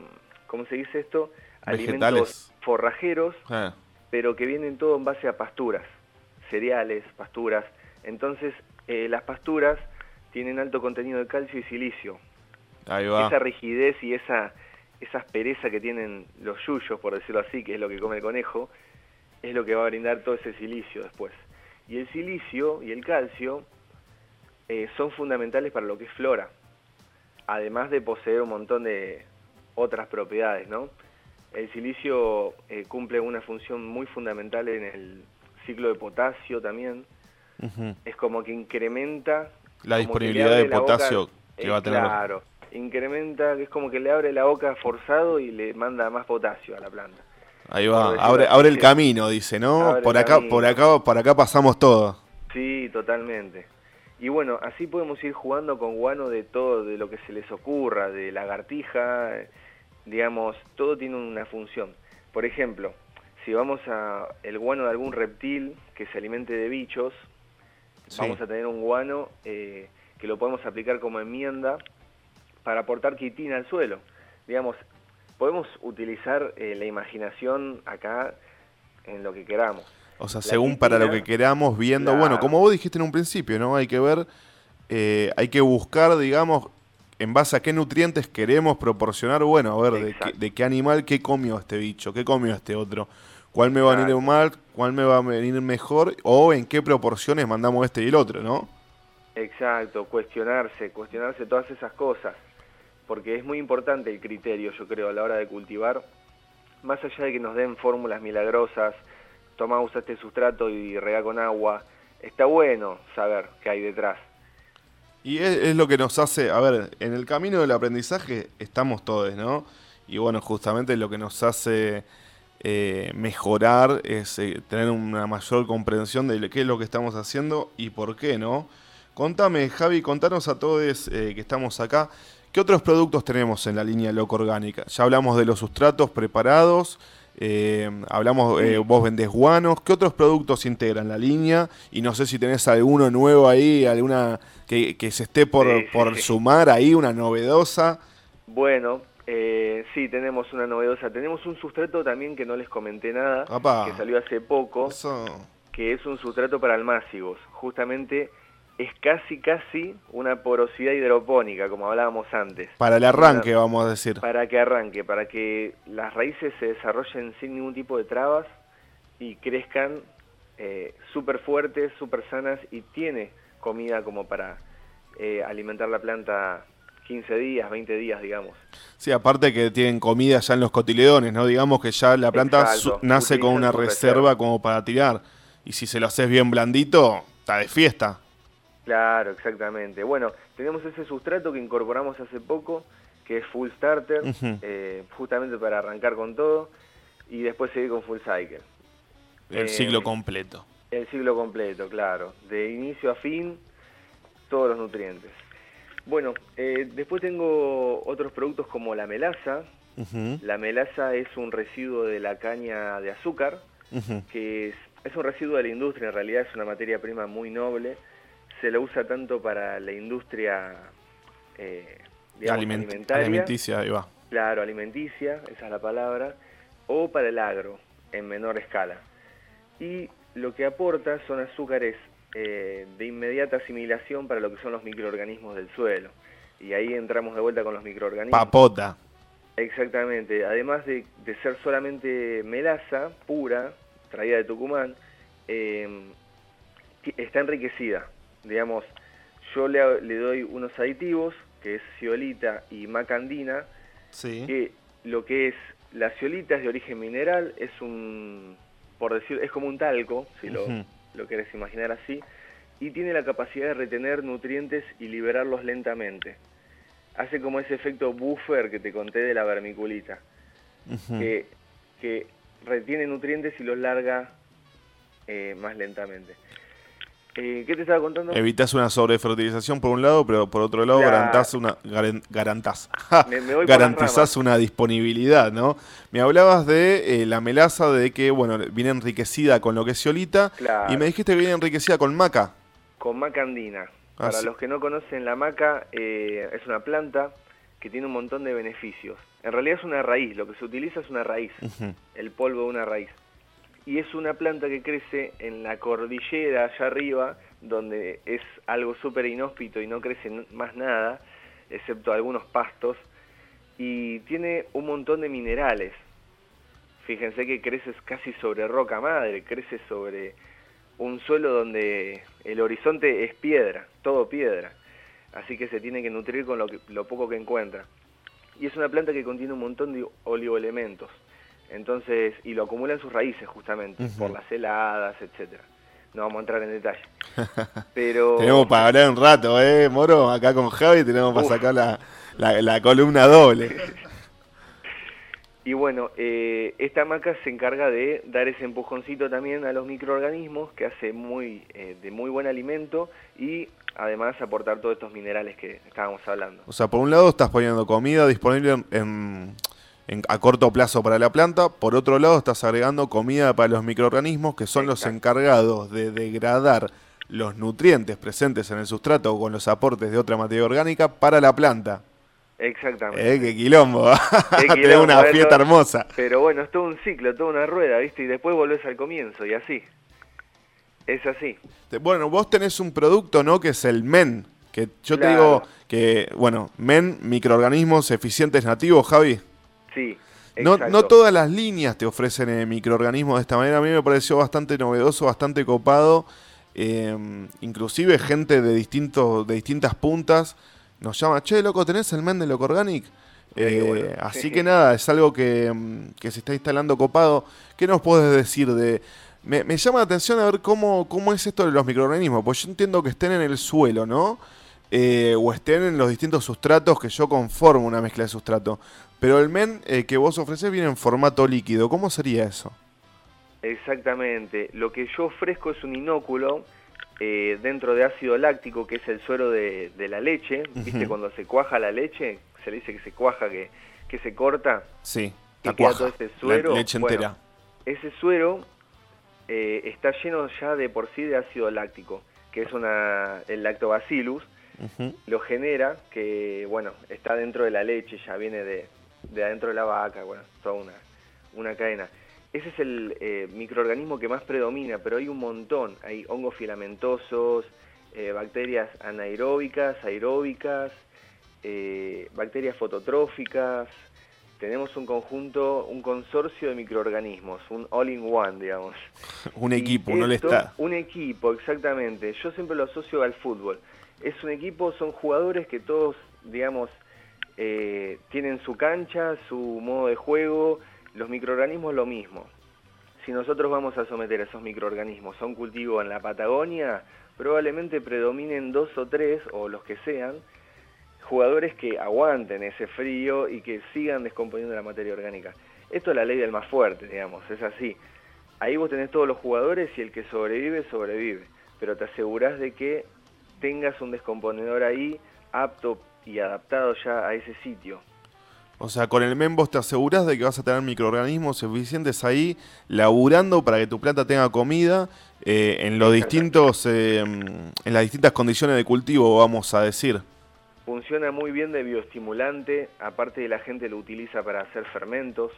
¿cómo se dice esto? Alimentos forrajeros, ah. pero que vienen todo en base a pasturas cereales, pasturas. Entonces, eh, las pasturas tienen alto contenido de calcio y silicio. Esa rigidez y esa, esa aspereza que tienen los yuyos, por decirlo así, que es lo que come el conejo, es lo que va a brindar todo ese silicio después. Y el silicio y el calcio eh, son fundamentales para lo que es flora, además de poseer un montón de otras propiedades, ¿no? El silicio eh, cumple una función muy fundamental en el ciclo de potasio también. Es como que incrementa... La disponibilidad de potasio que va a tener. Claro, incrementa, es como que le abre la boca forzado y le manda más potasio a la planta. Ahí va, abre, abre el camino, dice, ¿no? por acá, por acá, por acá pasamos todo. Sí, totalmente. Y bueno, así podemos ir jugando con guano de todo, de lo que se les ocurra, de lagartija, digamos, todo tiene una función. Por ejemplo, si vamos a el guano de algún reptil que se alimente de bichos, vamos a tener un guano eh, que lo podemos aplicar como enmienda para aportar quitina al suelo. Digamos, podemos utilizar eh, la imaginación acá en lo que queramos. O sea, según para lo que queramos, viendo, bueno, como vos dijiste en un principio, ¿no? Hay que ver, eh, hay que buscar, digamos, en base a qué nutrientes queremos proporcionar, bueno, a ver, de de qué, animal, qué comió este bicho, qué comió este otro cuál me va a venir mal, cuál me va a venir mejor o en qué proporciones mandamos este y el otro, ¿no? Exacto, cuestionarse, cuestionarse todas esas cosas, porque es muy importante el criterio, yo creo, a la hora de cultivar, más allá de que nos den fórmulas milagrosas, toma, usa este sustrato y rega con agua, está bueno saber qué hay detrás. Y es, lo que nos hace, a ver, en el camino del aprendizaje estamos todos, ¿no? Y bueno, justamente lo que nos hace eh, mejorar, es eh, tener una mayor comprensión de qué es lo que estamos haciendo y por qué, ¿no? Contame, Javi, contanos a todos eh, que estamos acá, ¿qué otros productos tenemos en la línea Loco Orgánica? Ya hablamos de los sustratos preparados, Eh, hablamos, eh, vos vendés guanos. ¿Qué otros productos integran la línea? Y no sé si tenés alguno nuevo ahí, alguna que, se esté por, por sumar ahí, una novedosa. Bueno, eh, sí, tenemos una novedosa. Tenemos un sustrato también que no les comenté nada, que salió hace poco, que es un sustrato para almácigos. Justamente es casi, casi una porosidad hidropónica, como hablábamos antes. Para el arranque, vamos a decir. Para que arranque, para que las raíces se desarrollen sin ningún tipo de trabas y crezcan eh, súper fuertes, súper sanas y tiene comida como para eh, alimentar la planta 15 días, 20 días, digamos. Sí, aparte que tienen comida ya en los cotiledones, ¿no? Digamos que ya la planta nace con una reserva como para tirar. Y si se lo haces bien blandito, está de fiesta. Claro, exactamente. Bueno, tenemos ese sustrato que incorporamos hace poco, que es Full Starter, eh, justamente para arrancar con todo, y después seguir con Full Cycle. El ciclo eh, completo. El ciclo completo, claro. De inicio a fin, todos los nutrientes. Bueno, eh, después tengo otros productos como la melaza. La melaza es un residuo de la caña de azúcar, que es, es un residuo de la industria, en realidad es una materia prima muy noble se lo usa tanto para la industria eh, alimentaria. Alimenticia, ahí va. Claro, alimenticia, esa es la palabra, o para el agro, en menor escala. Y lo que aporta son azúcares eh, de inmediata asimilación para lo que son los microorganismos del suelo. Y ahí entramos de vuelta con los microorganismos. Papota. Exactamente. Además de, ser solamente melaza pura, traída de Tucumán, eh, está enriquecida digamos, yo le, le doy unos aditivos, que es ciolita y macandina, que lo que es la ciolita es de origen mineral, es un, por decir, es como un talco, si lo, lo querés imaginar así, y tiene la capacidad de retener nutrientes y liberarlos lentamente. Hace como ese efecto buffer que te conté de la vermiculita, que, que retiene nutrientes y los larga eh, más lentamente. Eh, ¿Qué te estaba contando? Evitas una sobrefertilización por un lado, pero por otro lado garantás una, garantizás una disponibilidad, ¿no? Me hablabas de eh, la melaza, de que, bueno, viene enriquecida con lo que es ciolita, y me dijiste que viene enriquecida con maca. Con maca andina. Ah, Para los que no conocen, la maca eh, es una planta que tiene un montón de beneficios. En realidad es una raíz, lo que se utiliza es una raíz, el polvo de una raíz y es una planta que crece en la cordillera allá arriba, donde es algo súper inhóspito y no crece más nada, excepto algunos pastos, y tiene un montón de minerales. Fíjense que crece casi sobre roca madre, crece sobre un suelo donde el horizonte es piedra, todo piedra. Así que se tiene que nutrir con lo, lo poco que encuentra. Y es una planta que contiene un montón de oligoelementos entonces, y lo acumula en sus raíces justamente, por las heladas, etcétera. No vamos a entrar en detalle. Pero... tenemos para hablar un rato, ¿eh, Moro? Acá con Javi tenemos para sacar la, la, columna doble. y bueno, eh, esta maca se encarga de dar ese empujoncito también a los microorganismos, que hace muy eh, de muy buen alimento y además aportar todos estos minerales que estábamos hablando. O sea, por un lado estás poniendo comida disponible en a corto plazo para la planta. Por otro lado, estás agregando comida para los microorganismos que son los encargados de degradar los nutrientes presentes en el sustrato con los aportes de otra materia orgánica para la planta. Exactamente. Eh, qué quilombo. Qué una fiesta hermosa. Pero bueno, es todo un ciclo, toda una rueda, ¿viste? Y después volvés al comienzo y así. Es así. Bueno, vos tenés un producto, ¿no? Que es el MEN. Que yo te digo que, bueno, MEN, microorganismos eficientes nativos, Javi. Sí. No, no, todas las líneas te ofrecen eh, microorganismos de esta manera. A mí me pareció bastante novedoso, bastante copado. Em, inclusive gente de, distintos, de distintas puntas nos llama, che, loco, ¿tenés el men de Loco Organic? Eh, así que nada, es algo em, que, se está instalando copado. ¿Qué nos puedes decir de...? Me, me, llama la atención a ver cómo, cómo es esto de los microorganismos, pues yo entiendo que estén en el suelo, ¿no? Eh, o estén en los distintos sustratos que yo conformo una mezcla de sustrato. Pero el men eh, que vos ofreces viene en formato líquido. ¿Cómo sería eso? Exactamente. Lo que yo ofrezco es un inóculo eh, dentro de ácido láctico, que es el suero de, la leche. ¿Viste? Cuando se cuaja la leche, se le dice que se cuaja, que, que se corta. Sí. que queda todo cuaja, ese la suero. leche bueno, entera. ese suero eh, está lleno ya de por sí de ácido láctico, que es una el lactobacillus, lo genera, que bueno, está dentro de la leche, ya viene de, de adentro de la vaca, bueno, toda una, una cadena. Ese es el eh, microorganismo que más predomina, pero hay un montón. Hay hongos filamentosos, eh, bacterias anaeróbicas, aeróbicas, eh, bacterias fototróficas. Tenemos un conjunto, un consorcio de microorganismos, un all-in-one, digamos. Un equipo, no le está. Un equipo, exactamente. Yo siempre lo asocio al fútbol. Es un equipo, son jugadores que todos, digamos, eh, tienen su cancha, su modo de juego. Los microorganismos lo mismo. Si nosotros vamos a someter a esos microorganismos a un cultivo en la Patagonia, probablemente predominen dos o tres, o los que sean, jugadores que aguanten ese frío y que sigan descomponiendo la materia orgánica. Esto es la ley del más fuerte, digamos, es así. Ahí vos tenés todos los jugadores y el que sobrevive, sobrevive. Pero te asegurás de que tengas un descomponedor ahí apto y adaptado ya a ese sitio. O sea, con el Membos te aseguras de que vas a tener microorganismos suficientes ahí laburando para que tu planta tenga comida eh, en los distintos, eh, en las distintas condiciones de cultivo, vamos a decir. Funciona muy bien de bioestimulante, aparte de la gente lo utiliza para hacer fermentos.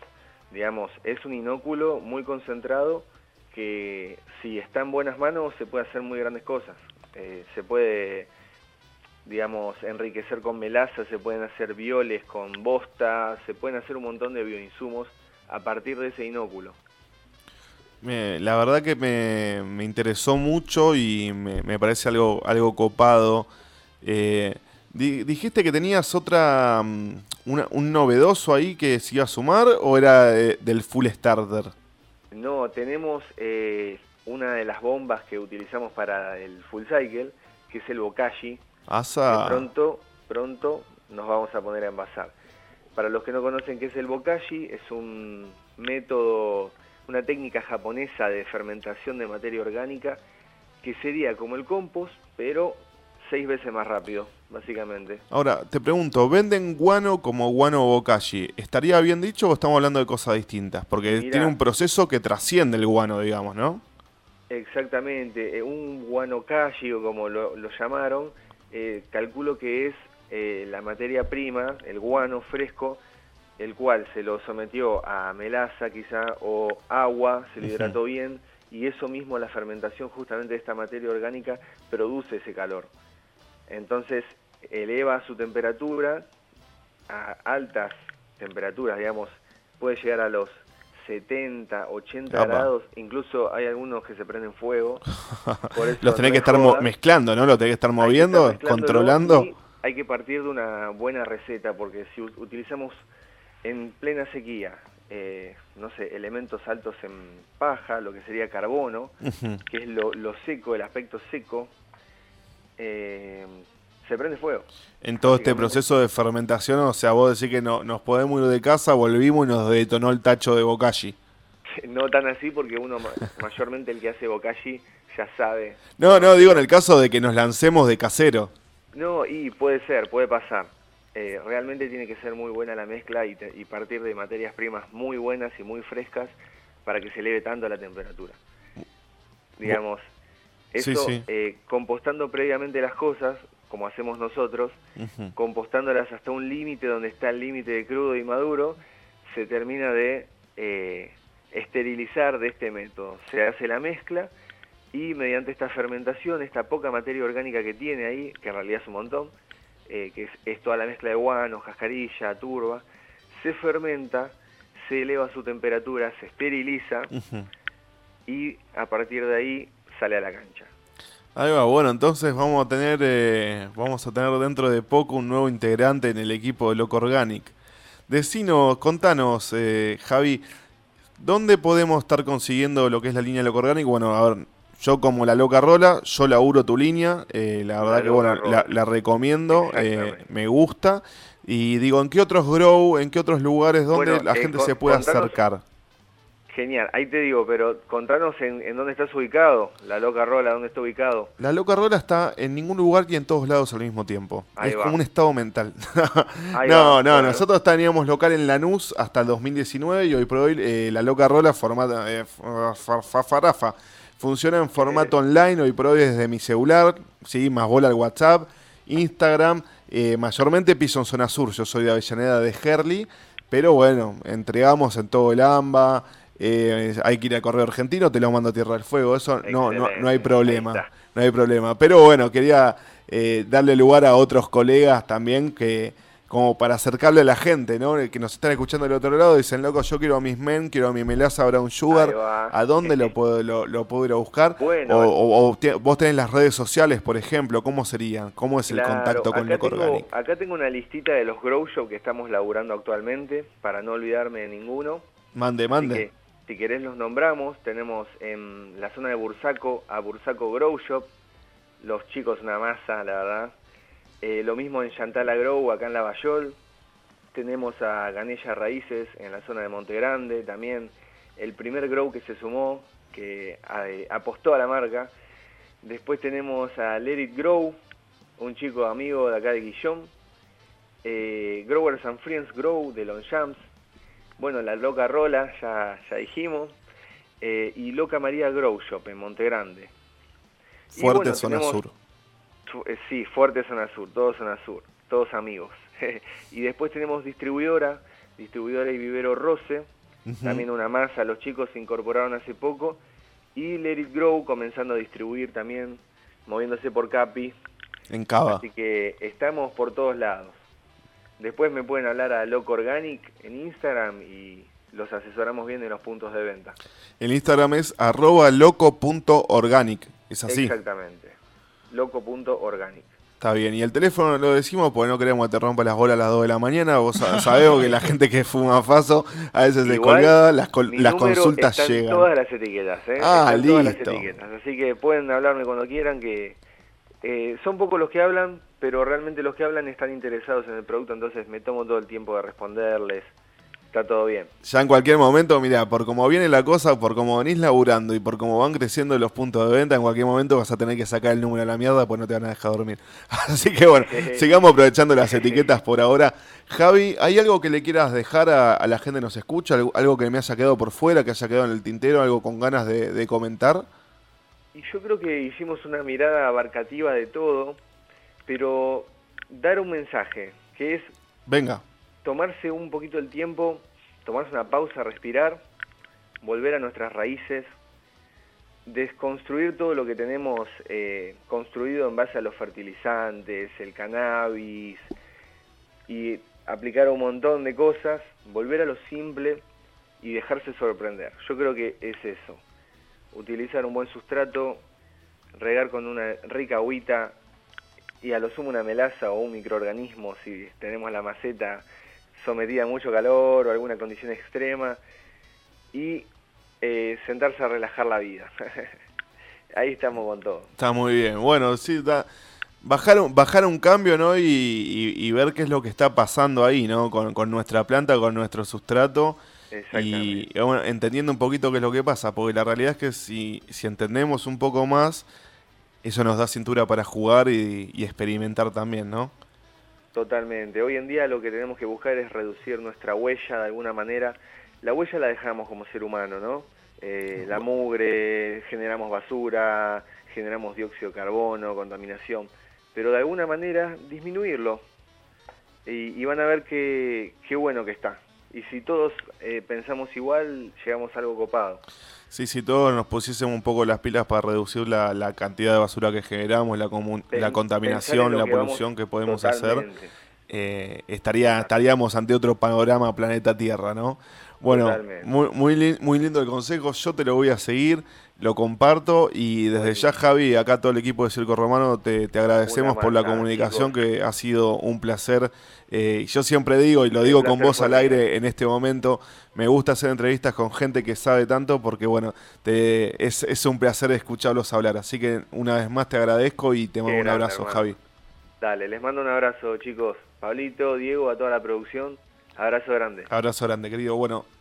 Digamos, es un inóculo muy concentrado que si está en buenas manos se puede hacer muy grandes cosas. Eh, se puede, digamos, enriquecer con melaza, se pueden hacer violes con bosta, se pueden hacer un montón de bioinsumos a partir de ese inóculo. Me- la verdad que me, me interesó mucho y me, me parece algo, algo copado. Eh, di- ¿Dijiste que tenías otra, mm, una- un novedoso ahí que se iba a sumar o era eh, del full starter? No, tenemos eh, una de las bombas que utilizamos para el full cycle, que es el bokashi, Asa. pronto, pronto nos vamos a poner a envasar. Para los que no conocen qué es el bokashi, es un método, una técnica japonesa de fermentación de materia orgánica que sería como el compost, pero seis veces más rápido, básicamente. Ahora, te pregunto, ¿venden guano como guano bokashi? ¿Estaría bien dicho o estamos hablando de cosas distintas? Porque Mirá. tiene un proceso que trasciende el guano, digamos, ¿no? Exactamente, eh, un guanokashi o como lo, lo llamaron, eh, calculo que es eh, la materia prima, el guano fresco, el cual se lo sometió a melaza quizá o agua, se lo hidrató bien y eso mismo la fermentación justamente de esta materia orgánica produce ese calor. Entonces eleva su temperatura a altas temperaturas, digamos, puede llegar a los 70, 80 Apa. grados, incluso hay algunos que se prenden fuego. por eso Los tenés no que es estar joda. mezclando, ¿no? Los tenés que estar Hay que estar moviendo, controlando. Hay que partir de una buena receta, porque si utilizamos en plena sequía, eh, no sé, elementos altos en paja, lo que sería carbono, que es lo, lo seco, el aspecto seco, eh, se prende fuego. En todo este proceso de fermentación, o sea, vos decís que no, nos podemos ir de casa, volvimos y nos detonó el tacho de bokashi. No tan así, porque uno ma- mayormente el que hace bokashi ya sabe. No, no, digo en el caso de que nos lancemos de casero. No, y puede ser, puede pasar. Eh, realmente tiene que ser muy buena la mezcla y, te- y partir de materias primas muy buenas y muy frescas para que se eleve tanto la temperatura. Digamos, Sí, eso sí. eh, compostando previamente las cosas, como hacemos nosotros, compostándolas hasta un límite donde está el límite de crudo y maduro, se termina de eh, esterilizar de este método. Se hace la mezcla y mediante esta fermentación, esta poca materia orgánica que tiene ahí, que en realidad es un montón, eh, que es, es toda la mezcla de guano, cascarilla, turba, se fermenta, se eleva su temperatura, se esteriliza y a partir de ahí sale a la cancha. Ahí va, bueno, entonces vamos a tener eh, vamos a tener dentro de poco un nuevo integrante en el equipo de Loco Organic. Decinos, contanos, eh, Javi, ¿dónde podemos estar consiguiendo lo que es la línea Loco Organic? Bueno, a ver, yo como la Loca Rola, yo laburo tu línea, eh, la verdad La que bueno, la, la recomiendo, eh, me gusta. Y digo, ¿en qué otros grow, en qué otros lugares donde Bueno, la gente se puede acercar? Genial, ahí te digo, pero contanos en, en, dónde estás ubicado, la Loca Rola, dónde está ubicado. La Loca Rola está en ningún lugar y en todos lados al mismo tiempo. es como un estado mental. no, no, nosotros teníamos local en Lanús hasta el 2019 y hoy por hoy eh, la Loca Rola formata, eh, funciona en formato online hoy por hoy desde mi celular, sí, más bola al WhatsApp, Instagram, eh, mayormente piso en zona sur, yo soy de Avellaneda de Herli, pero bueno, entregamos en todo el AMBA. Eh, hay que ir a correo argentino, te lo mando a Tierra del Fuego, eso no, no, no hay problema, no hay problema. Pero bueno, quería eh, darle lugar a otros colegas también que, como para acercarle a la gente, ¿no? Que nos están escuchando del otro lado, dicen, loco, yo quiero a mis men, quiero a mi melaza Brown Sugar, ¿a dónde lo puedo, lo, puedo ir a buscar? o, vos tenés las redes sociales, por ejemplo, ¿cómo serían? ¿Cómo es el contacto con Loco Organic? Acá tengo una listita de los grow show que estamos laburando actualmente, para no olvidarme de ninguno. Mande, mande si querés los nombramos, tenemos en la zona de Bursaco a Bursaco Grow Shop, los chicos una masa, la verdad. Eh, lo mismo en Chantal Grow, acá en Lavallol. Tenemos a Ganella Raíces en la zona de Monte Grande, también el primer grow que se sumó, que apostó a la marca. Después tenemos a Let Grow, un chico amigo de acá de Guillón. Eh, Growers and Friends Grow de Longchamps, bueno, la Loca Rola, ya, ya dijimos. Eh, y Loca María Grow Shop en Monte Grande. Fuerte zona sur. Eh, sí, fuerte zona sur, todo zona sur, todos amigos. y después tenemos distribuidora, distribuidora y vivero Rose, también una masa, los chicos se incorporaron hace poco. Y Let It Grow comenzando a distribuir también, moviéndose por Capi. En Cava. Así que estamos por todos lados. Después me pueden hablar a Loco Organic en Instagram y los asesoramos bien en los puntos de venta. El Instagram es arroba loco.organic, es así. Exactamente, loco.organic. Está bien, y el teléfono lo decimos porque no queremos que te rompa las bolas a las 2 de la mañana. Vos sabemos que la gente que fuma faso a veces se colgada, las, las consultas están llegan. todas las etiquetas, ¿eh? Ah, listo. Todas las etiquetas. Así que pueden hablarme cuando quieran, que eh, son pocos los que hablan, pero realmente los que hablan están interesados en el producto, entonces me tomo todo el tiempo de responderles. Está todo bien. Ya en cualquier momento, mira, por cómo viene la cosa, por cómo venís laburando y por cómo van creciendo los puntos de venta, en cualquier momento vas a tener que sacar el número a la mierda, pues no te van a dejar dormir. Así que bueno, sigamos aprovechando las etiquetas por ahora. Javi, ¿hay algo que le quieras dejar a, la gente que nos escucha? ¿Algo, que me haya quedado por fuera, que haya quedado en el tintero, algo con ganas de comentar? Y yo creo que hicimos una mirada abarcativa de todo, pero dar un mensaje, que es... Venga. Tomarse un poquito el tiempo, tomarse una pausa, respirar, volver a nuestras raíces, desconstruir todo lo que tenemos eh, construido en base a los fertilizantes, el cannabis, y aplicar un montón de cosas, volver a lo simple y dejarse sorprender. Yo creo que es eso utilizar un buen sustrato, regar con una rica agüita y a lo sumo una melaza o un microorganismo si tenemos la maceta sometida a mucho calor o alguna condición extrema y eh, sentarse a relajar la vida. Ahí estamos con todo. Está muy bien. Bueno, sí, bajar, bajar un cambio ¿no? Y, ver qué es lo que está pasando ahí ¿no? con, con nuestra planta, con nuestro sustrato y bueno, entendiendo un poquito qué es lo que pasa, porque la realidad es que si, si entendemos un poco más, eso nos da cintura para jugar y, experimentar también, ¿no? Totalmente. Hoy en día lo que tenemos que buscar es reducir nuestra huella de alguna manera. La huella la dejamos como ser humano, ¿no? Eh, la mugre, generamos basura, generamos dióxido de carbono, contaminación, pero de alguna manera disminuirlo. Y, y van a ver qué, bueno que está y si todos eh, pensamos igual, llegamos a algo copado. Sí, si todos nos pusiésemos un poco las pilas para reducir la, cantidad de basura que generamos, la, la contaminación, la polución que podemos hacer, eh, estaría, estaríamos ante otro panorama planeta Tierra, ¿no? Bueno, muy, muy, muy lindo el consejo, yo te lo voy a seguir lo comparto y desde ya Javi, acá todo el equipo de Circo Romano te, agradecemos por la comunicación que ha sido un placer. Eh, yo siempre digo y lo digo con voz al aire en este momento, me gusta hacer entrevistas con gente que sabe tanto porque bueno, te, es, es, un placer escucharlos hablar. Así que una vez más te agradezco y te mando un abrazo Javi. Dale, les mando un abrazo chicos. Pablito, Diego, a toda la producción. Abrazo grande. Abrazo grande, querido. Bueno,